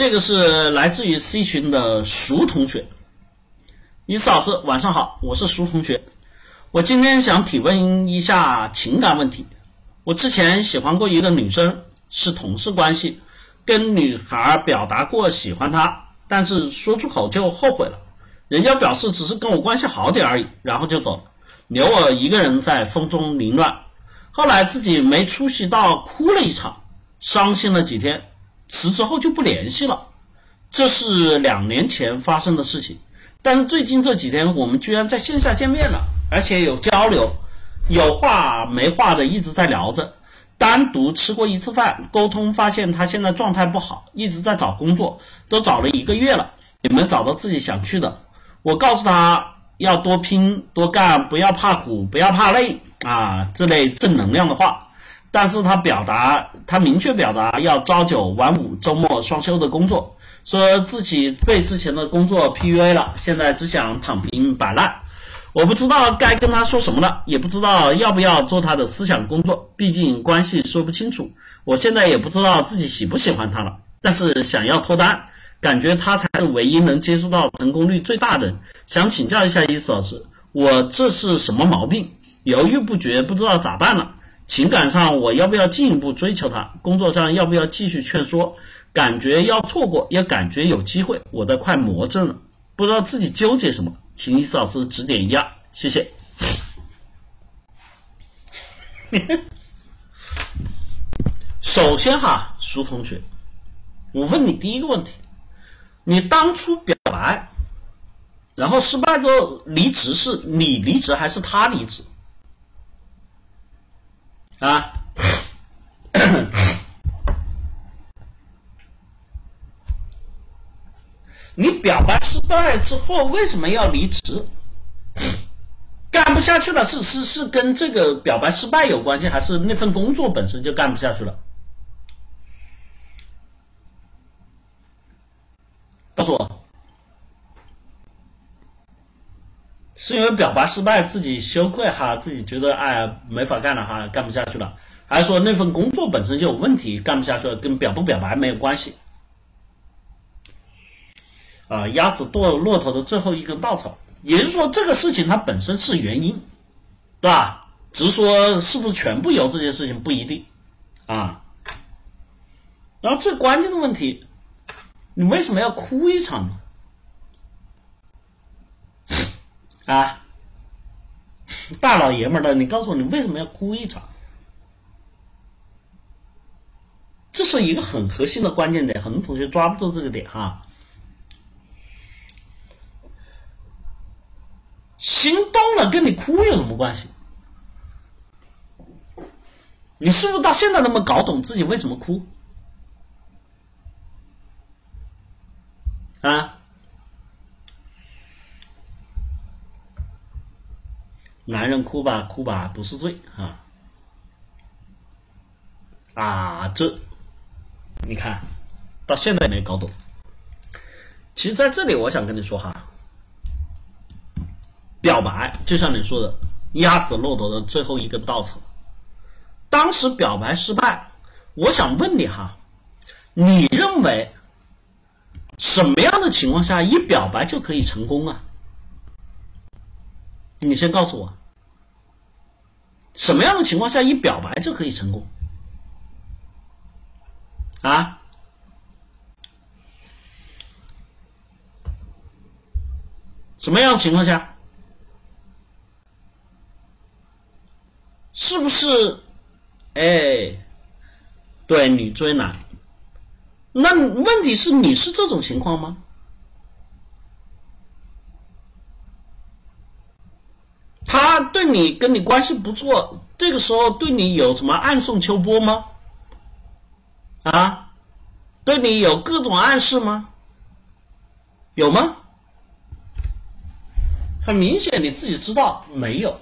这个是来自于 C 群的熟同学，伊思老师晚上好，我是熟同学，我今天想提问一下情感问题。我之前喜欢过一个女生，是同事关系，跟女孩表达过喜欢她，但是说出口就后悔了，人家表示只是跟我关系好点而已，然后就走了，留我一个人在风中凌乱。后来自己没出息到哭了一场，伤心了几天。辞职后就不联系了，这是两年前发生的事情。但是最近这几天，我们居然在线下见面了，而且有交流，有话没话的一直在聊着。单独吃过一次饭，沟通发现他现在状态不好，一直在找工作，都找了一个月了，也没找到自己想去的。我告诉他要多拼多干，不要怕苦，不要怕累啊，这类正能量的话。但是他表达，他明确表达要朝九晚五、周末双休的工作，说自己被之前的工作 PUA 了，现在只想躺平摆烂。我不知道该跟他说什么了，也不知道要不要做他的思想工作，毕竟关系说不清楚。我现在也不知道自己喜不喜欢他了，但是想要脱单，感觉他才是唯一能接触到成功率最大的。想请教一下伊思老师，我这是什么毛病？犹豫不决，不知道咋办了。情感上我要不要进一步追求他？工作上要不要继续劝说？感觉要错过，也感觉有机会，我都快魔怔了，不知道自己纠结什么，请伊思老师指点一下，谢谢。首先哈，苏同学，我问你第一个问题，你当初表白，然后失败之后离职，是你离职还是他离职？啊，你表白失败之后为什么要离职？干不下去了，是是是跟这个表白失败有关系，还是那份工作本身就干不下去了？告诉我，是因为表白失败自己羞愧哈，自己觉得哎没法干了哈，干不下去了，还是说那份工作本身就有问题，干不下去了，跟表不表白没有关系？啊，压死骆骆驼的最后一根稻草，也就是说这个事情它本身是原因，对吧？只是说是不是全部由这件事情不一定啊。然后最关键的问题，你为什么要哭一场呢？啊，大老爷们的，你告诉我，你为什么要哭一场？这是一个很核心的关键点，很多同学抓不住这个点哈。心动了，跟你哭有什么关系？你是不是到现在都没搞懂自己为什么哭？啊？男人哭吧哭吧不是罪啊！啊，这你看到现在没搞懂。其实在这里我想跟你说哈。表白就像你说的，压死骆驼的最后一根稻草。当时表白失败，我想问你哈，你认为什么样的情况下一表白就可以成功啊？你先告诉我，什么样的情况下一表白就可以成功？啊？什么样的情况下？是不是？哎，对，女追男。那问题是你是这种情况吗？你跟你关系不错，这个时候对你有什么暗送秋波吗？啊，对你有各种暗示吗？有吗？很明显，你自己知道没有。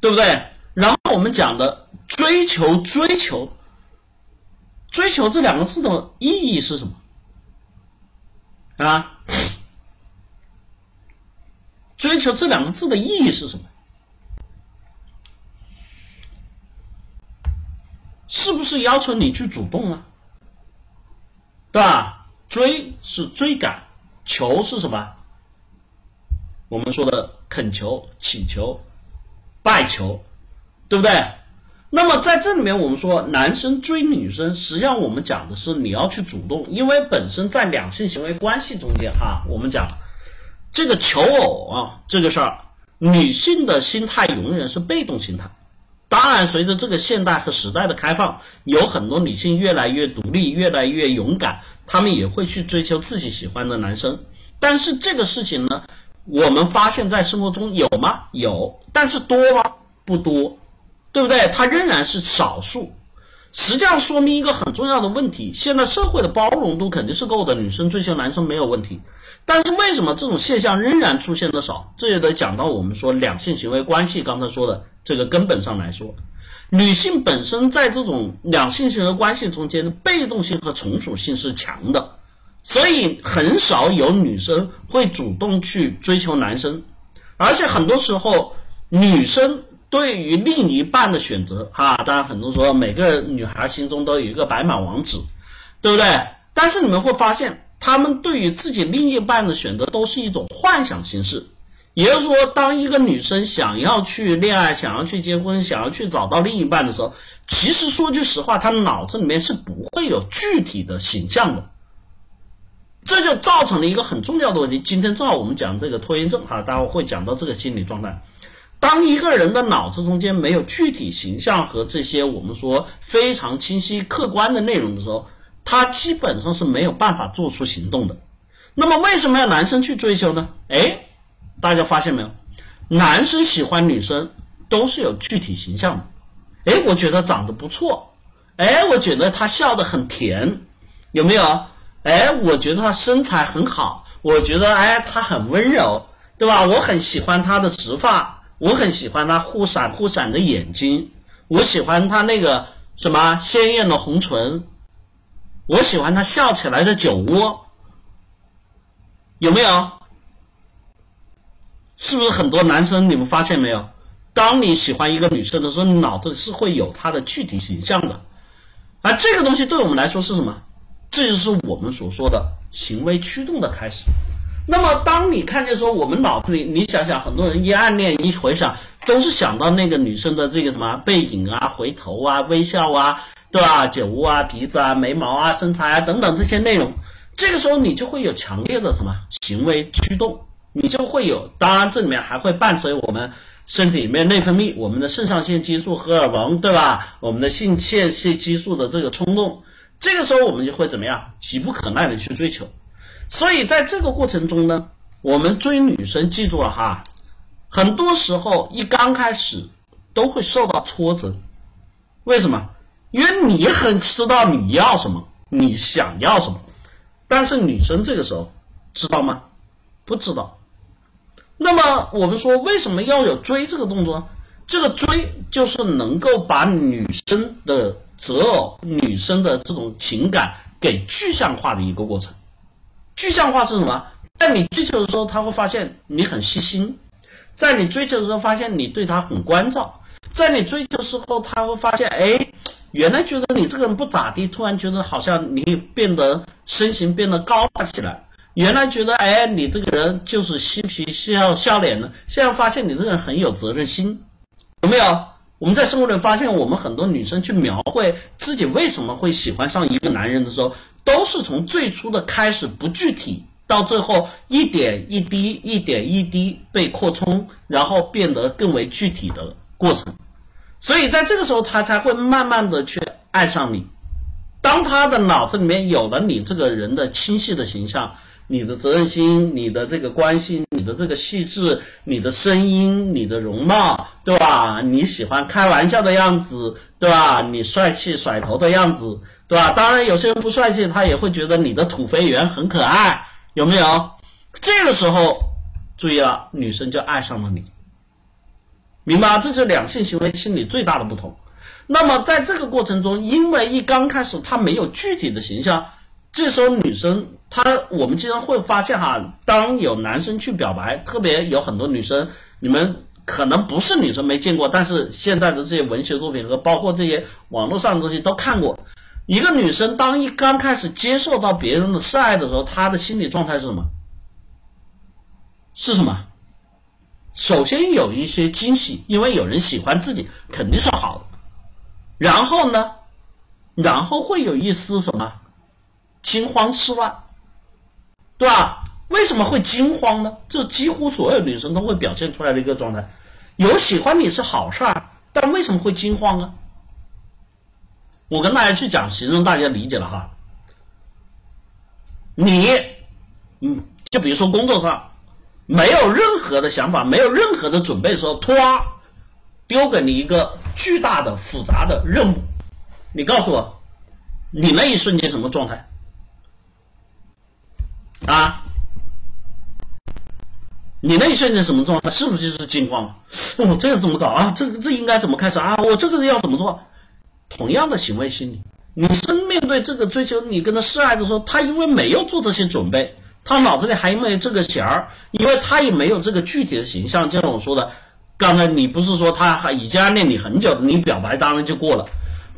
对不对？然后我们讲的追求，追求，追求这两个字的意义是什么？啊？追求这两个字的意义是什么？是不是要求你去主动啊？对吧？追是追赶，求是什么？我们说的恳求、祈求、拜求，对不对？那么在这里面，我们说男生追女生，实际上我们讲的是你要去主动，因为本身在两性行为关系中间哈，我们讲这个求偶啊这个事儿，女性的心态永远是被动心态。当然，随着这个现代和时代的开放，有很多女性越来越独立，越来越勇敢，她们也会去追求自己喜欢的男生。但是这个事情呢，我们发现在生活中有吗？有，但是多吗？不多。对不对？它仍然是少数，实际上说明一个很重要的问题：现在社会的包容度肯定是够的，女生追求男生没有问题。但是为什么这种现象仍然出现的少？这也得讲到我们说两性行为关系刚才说的这个根本上来说，女性本身在这种两性行为关系中间的被动性和从属性是强的，所以很少有女生会主动去追求男生，而且很多时候女生。对于另一半的选择，哈，当然很多说每个女孩心中都有一个白马王子，对不对？但是你们会发现，他们对于自己另一半的选择都是一种幻想形式。也就是说，当一个女生想要去恋爱、想要去结婚、想要去找到另一半的时候，其实说句实话，她脑子里面是不会有具体的形象的。这就造成了一个很重要的问题。今天正好我们讲这个拖延症，哈，待会会讲到这个心理状态。当一个人的脑子中间没有具体形象和这些我们说非常清晰客观的内容的时候，他基本上是没有办法做出行动的。那么为什么要男生去追求呢？哎，大家发现没有？男生喜欢女生都是有具体形象的。哎，我觉得长得不错。哎，我觉得他笑得很甜，有没有？哎，我觉得他身材很好。我觉得哎，他很温柔，对吧？我很喜欢他的直发。我很喜欢他忽闪忽闪的眼睛，我喜欢他那个什么鲜艳的红唇，我喜欢他笑起来的酒窝，有没有？是不是很多男生你们发现没有？当你喜欢一个女生的时候，你脑子里是会有她的具体形象的，而这个东西对我们来说是什么？这就是我们所说的行为驱动的开始。那么，当你看见说我们脑子里，你想想，很多人一暗恋，一回想，都是想到那个女生的这个什么背影啊、回头啊、微笑啊，对吧？酒窝啊、鼻子啊、眉毛啊、身材啊等等这些内容，这个时候你就会有强烈的什么行为驱动，你就会有，当然这里面还会伴随我们身体里面内分泌我们的肾上腺激素、荷尔蒙，对吧？我们的性腺腺激素的这个冲动，这个时候我们就会怎么样？急不可耐的去追求。所以在这个过程中呢，我们追女生，记住了哈，很多时候一刚开始都会受到挫折。为什么？因为你很知道你要什么，你想要什么，但是女生这个时候知道吗？不知道。那么我们说为什么要有追这个动作？这个追就是能够把女生的择偶、女生的这种情感给具象化的一个过程。具象化是什么？在你追求的时候，他会发现你很细心；在你追求的时候，发现你对他很关照；在你追求的时候，他会发现，哎，原来觉得你这个人不咋地，突然觉得好像你变得身形变得高大起来；原来觉得，哎，你这个人就是嬉皮笑笑脸的，现在发现你这个人很有责任心，有没有？我们在生活里发现，我们很多女生去描绘自己为什么会喜欢上一个男人的时候。都是从最初的开始不具体，到最后一点一滴、一点一滴被扩充，然后变得更为具体的过程。所以在这个时候，他才会慢慢的去爱上你。当他的脑子里面有了你这个人的清晰的形象，你的责任心、你的这个关心、你的这个细致、你的声音、你的容貌，对吧？你喜欢开玩笑的样子，对吧？你帅气甩头的样子。对吧？当然，有些人不帅气，他也会觉得你的土肥圆很可爱，有没有？这个时候，注意了，女生就爱上了你，明白？这是两性行为心理最大的不同。那么，在这个过程中，因为一刚开始他没有具体的形象，这时候女生她，我们经常会发现哈，当有男生去表白，特别有很多女生，你们可能不是女生没见过，但是现在的这些文学作品和包括这些网络上的东西都看过。一个女生当一刚开始接受到别人的示爱的时候，她的心理状态是什么？是什么？首先有一些惊喜，因为有人喜欢自己，肯定是好的。然后呢？然后会有一丝什么惊慌失乱，对吧？为什么会惊慌呢？这几乎所有女生都会表现出来的一个状态。有喜欢你是好事儿，但为什么会惊慌呢？我跟大家去讲，形容大家理解了哈。你，嗯，就比如说工作上没有任何的想法，没有任何的准备的时候，突然丢给你一个巨大的复杂的任务，你告诉我，你那一瞬间什么状态？啊？你那一瞬间什么状态？是不是就是惊慌了？哦，这个怎么搞啊？这个这应该怎么开始啊？我这个要怎么做？同样的行为心理，女生面对这个追求你跟他示爱的时候，她因为没有做这些准备，她脑子里还没有这个弦儿，因为她也没有这个具体的形象。就像我说的，刚才你不是说他还已经暗恋你很久，你表白当然就过了。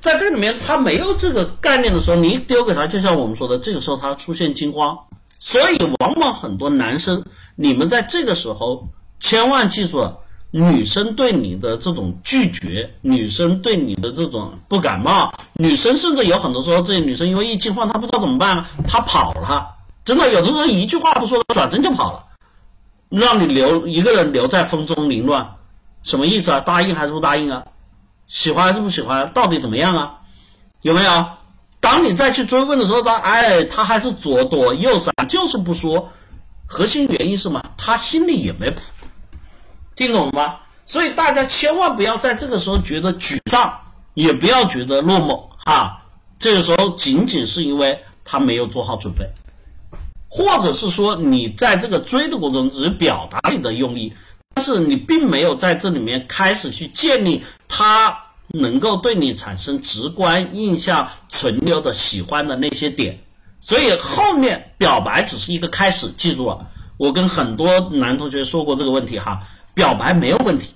在这里面，他没有这个概念的时候，你丢给他，就像我们说的，这个时候他出现惊慌。所以，往往很多男生，你们在这个时候千万记住了。女生对你的这种拒绝，女生对你的这种不感冒，女生甚至有很多时候，这些女生因为一惊慌，她不知道怎么办，她跑了。真的，有的时候一句话不说，转身就跑了，让你留一个人留在风中凌乱，什么意思啊？答应还是不答应啊？喜欢还是不喜欢？到底怎么样啊？有没有？当你再去追问的时候，他哎，他还是左躲右闪，就是不说。核心原因是什么？他心里也没谱。听懂了吗？所以大家千万不要在这个时候觉得沮丧，也不要觉得落寞啊。这个时候仅仅是因为他没有做好准备，或者是说你在这个追的过程中只是表达你的用意，但是你并没有在这里面开始去建立他能够对你产生直观印象、存留的喜欢的那些点。所以后面表白只是一个开始，记住了，我跟很多男同学说过这个问题哈。表白没有问题，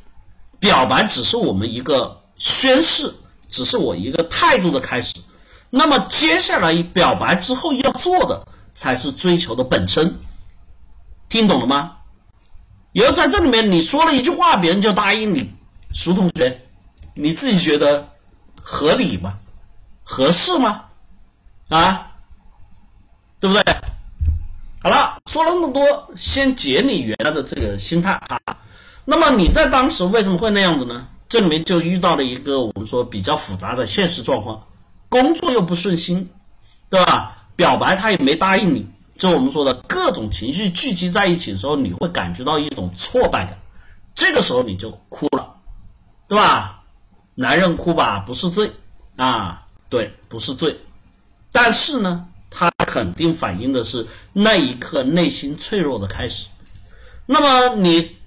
表白只是我们一个宣誓，只是我一个态度的开始。那么接下来表白之后要做的才是追求的本身，听懂了吗？以后在这里面你说了一句话，别人就答应你，苏同学，你自己觉得合理吗？合适吗？啊，对不对？好了，说了那么多，先解你原来的这个心态啊。那么你在当时为什么会那样子呢？这里面就遇到了一个我们说比较复杂的现实状况，工作又不顺心，对吧？表白他也没答应你，就我们说的各种情绪聚集在一起的时候，你会感觉到一种挫败感，这个时候你就哭了，对吧？男人哭吧不是罪啊，对，不是罪，但是呢，他肯定反映的是那一刻内心脆弱的开始。那么你。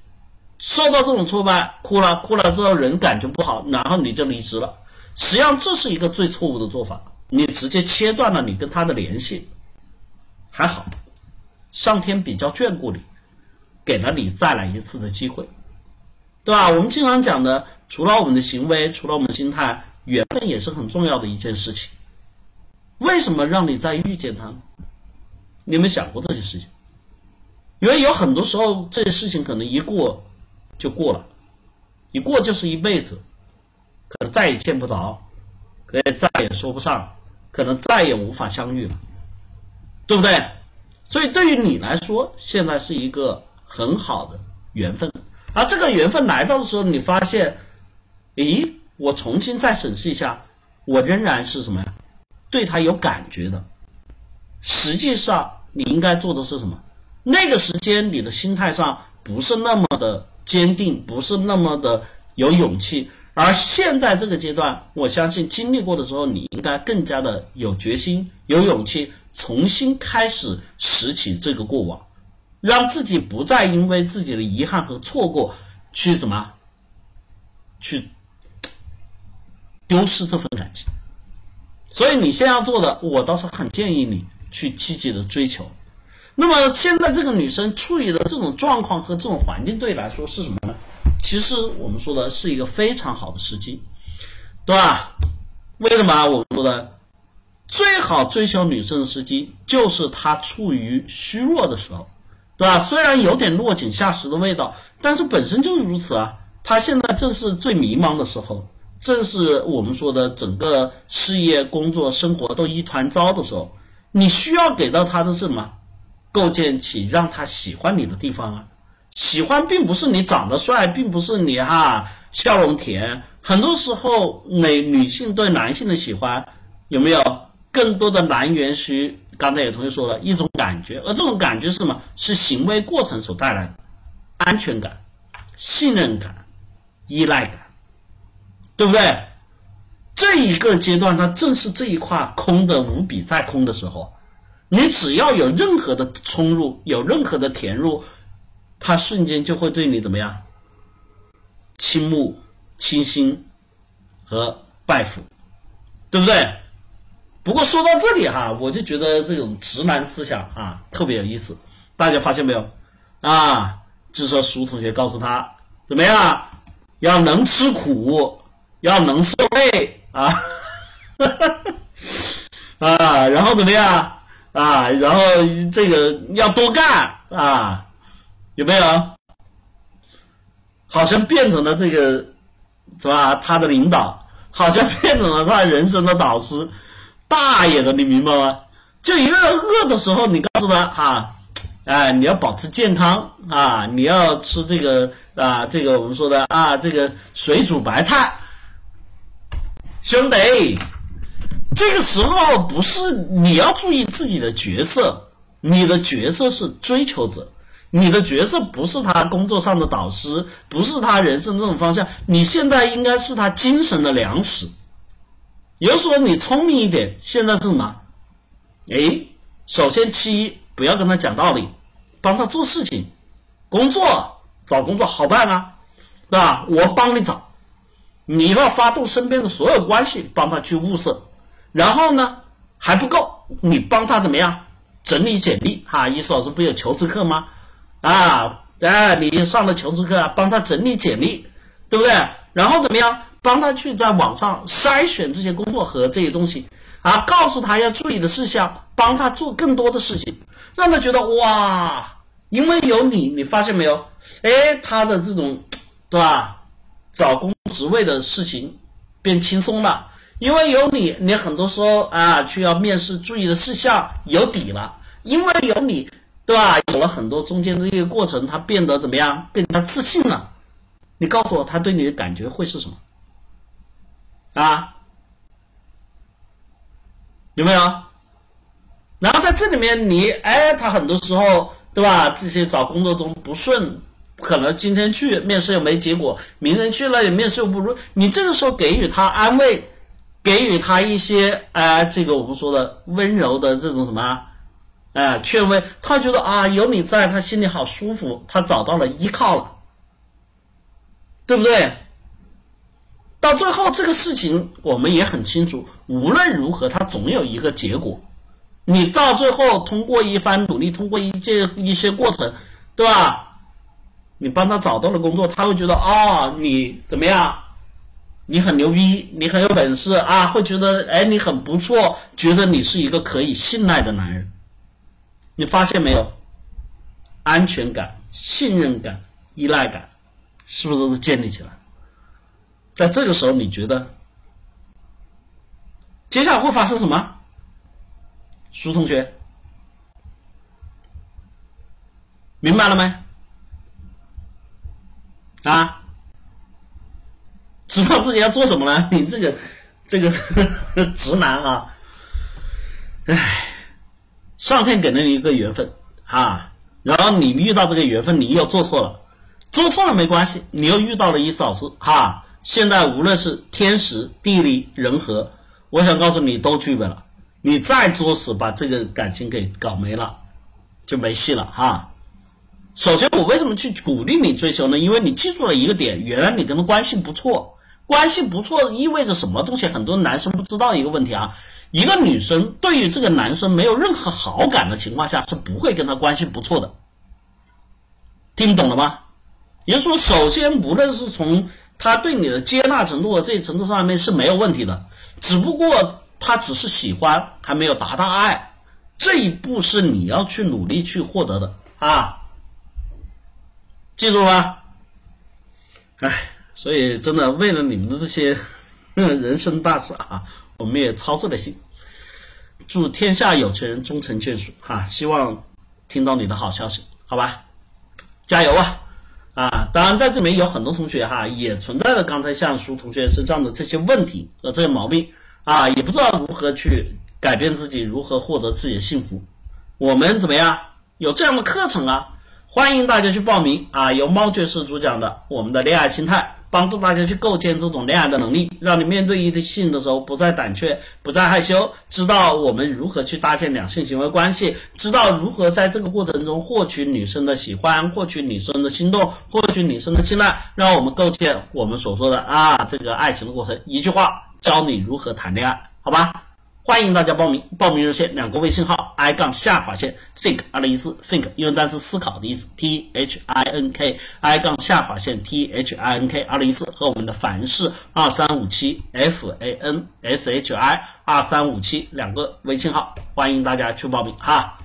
受到这种挫败，哭了，哭了之后人感觉不好，然后你就离职了。实际上这是一个最错误的做法，你直接切断了你跟他的联系。还好，上天比较眷顾你，给了你再来一次的机会，对吧？我们经常讲的，除了我们的行为，除了我们的心态，缘分也是很重要的一件事情。为什么让你再遇见他？你有没有想过这些事情？因为有很多时候，这些事情可能一过。就过了，一过就是一辈子，可能再也见不着，可能再也说不上，可能再也无法相遇了，对不对？所以对于你来说，现在是一个很好的缘分，而这个缘分来到的时候，你发现，咦，我重新再审视一下，我仍然是什么呀？对他有感觉的。实际上，你应该做的是什么？那个时间，你的心态上不是那么的。坚定不是那么的有勇气，而现在这个阶段，我相信经历过的时候，你应该更加的有决心、有勇气，重新开始拾起这个过往，让自己不再因为自己的遗憾和错过去什么，去丢失这份感情。所以你现在要做的，我倒是很建议你去积极的追求。那么现在这个女生处于的这种状况和这种环境对你来说是什么呢？其实我们说的是一个非常好的时机，对吧？为什么我们说的？最好追求女生的时机就是她处于虚弱的时候，对吧？虽然有点落井下石的味道，但是本身就是如此啊。她现在正是最迷茫的时候，正是我们说的整个事业、工作、生活都一团糟的时候，你需要给到她的是什么？构建起让他喜欢你的地方啊。喜欢并不是你长得帅，并不是你哈笑容甜。很多时候，女女性对男性的喜欢有没有更多的来源于刚才有同学说了一种感觉，而这种感觉是什么？是行为过程所带来的安全感、信任感、依赖感，对不对？这一个阶段，它正是这一块空的无比再空的时候，你只要有任何的冲入，有任何的填入。他瞬间就会对你怎么样？倾慕、倾心和拜服，对不对？不过说到这里哈，我就觉得这种直男思想啊特别有意思。大家发现没有啊？就说苏同学告诉他怎么样？要能吃苦，要能受累啊，啊，然后怎么样啊？然后这个要多干啊。有没有？好像变成了这个是吧？他的领导好像变成了他人生的导师，大爷的，你明白吗？就一个人饿的时候，你告诉他啊，哎，你要保持健康啊，你要吃这个啊，这个我们说的啊，这个水煮白菜，兄弟，这个时候不是你要注意自己的角色，你的角色是追求者。你的角色不是他工作上的导师，不是他人生这种方向，你现在应该是他精神的粮食。有时候你聪明一点，现在是什么？哎，首先其一，不要跟他讲道理，帮他做事情，工作找工作好办啊，对吧？我帮你找，你要发动身边的所有关系帮他去物色，然后呢还不够，你帮他怎么样整理简历？哈，意思老师不有求职课吗？啊，哎，你上了求职课，帮他整理简历，对不对？然后怎么样？帮他去在网上筛选这些工作和这些东西，啊，告诉他要注意的事项，帮他做更多的事情，让他觉得哇，因为有你，你发现没有？哎，他的这种，对吧？找工职位的事情变轻松了，因为有你，你很多时候啊，去要面试注意的事项有底了，因为有你。对吧？有了很多中间的一个过程，他变得怎么样？更加自信了。你告诉我，他对你的感觉会是什么？啊？有没有？然后在这里面，你哎，他很多时候，对吧？这些找工作中不顺，可能今天去面试又没结果，明天去了也面试又不如。你这个时候给予他安慰，给予他一些哎，这个我们说的温柔的这种什么？哎，劝慰他觉得啊，有你在，他心里好舒服，他找到了依靠了，对不对？到最后这个事情我们也很清楚，无论如何，他总有一个结果。你到最后通过一番努力，通过一些一些过程，对吧？你帮他找到了工作，他会觉得啊，你怎么样？你很牛逼，你很有本事啊，会觉得哎，你很不错，觉得你是一个可以信赖的男人。你发现没有？安全感、信任感、依赖感，是不是都是建立起来？在这个时候，你觉得接下来会发生什么？苏同学，明白了没？啊？知道自己要做什么了？你这个这个 直男啊，唉。上天给了你一个缘分啊，然后你遇到这个缘分，你又做错了，做错了没关系，你又遇到了伊思老师哈。现在无论是天时地利人和，我想告诉你都具备了。你再作死把这个感情给搞没了，就没戏了哈。首先，我为什么去鼓励你追求呢？因为你记住了一个点，原来你跟他关系不错，关系不错意味着什么东西？很多男生不知道一个问题啊。一个女生对于这个男生没有任何好感的情况下，是不会跟他关系不错的。听懂了吗？也就是说，首先无论是从他对你的接纳程度和这一程度上面是没有问题的，只不过他只是喜欢，还没有达到爱，这一步是你要去努力去获得的啊，记住了吗？哎，所以真的为了你们的这些 人生大事啊，我们也操碎了心。祝天下有情人终成眷属哈，希望听到你的好消息，好吧？加油啊！啊，当然在这里面有很多同学哈，也存在着刚才像苏同学身上的这些问题和这些毛病啊，也不知道如何去改变自己，如何获得自己的幸福。我们怎么样？有这样的课程啊，欢迎大家去报名啊！由猫爵士主讲的我们的恋爱心态。帮助大家去构建这种恋爱的能力，让你面对异性的时候不再胆怯，不再害羞，知道我们如何去搭建两性行为关系，知道如何在这个过程中获取女生的喜欢，获取女生的心动，获取女生的青睐，让我们构建我们所说的啊这个爱情的过程。一句话，教你如何谈恋爱，好吧？欢迎大家报名，报名热线两个微信号：i 杠下划线 think 二零一四 think 英文单词思考的意思，t h i n k i 杠下划线 t h i n k 二零一四和我们的凡是二三五七 f a n s h i 二三五七两个微信号，欢迎大家去报名哈。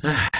唉。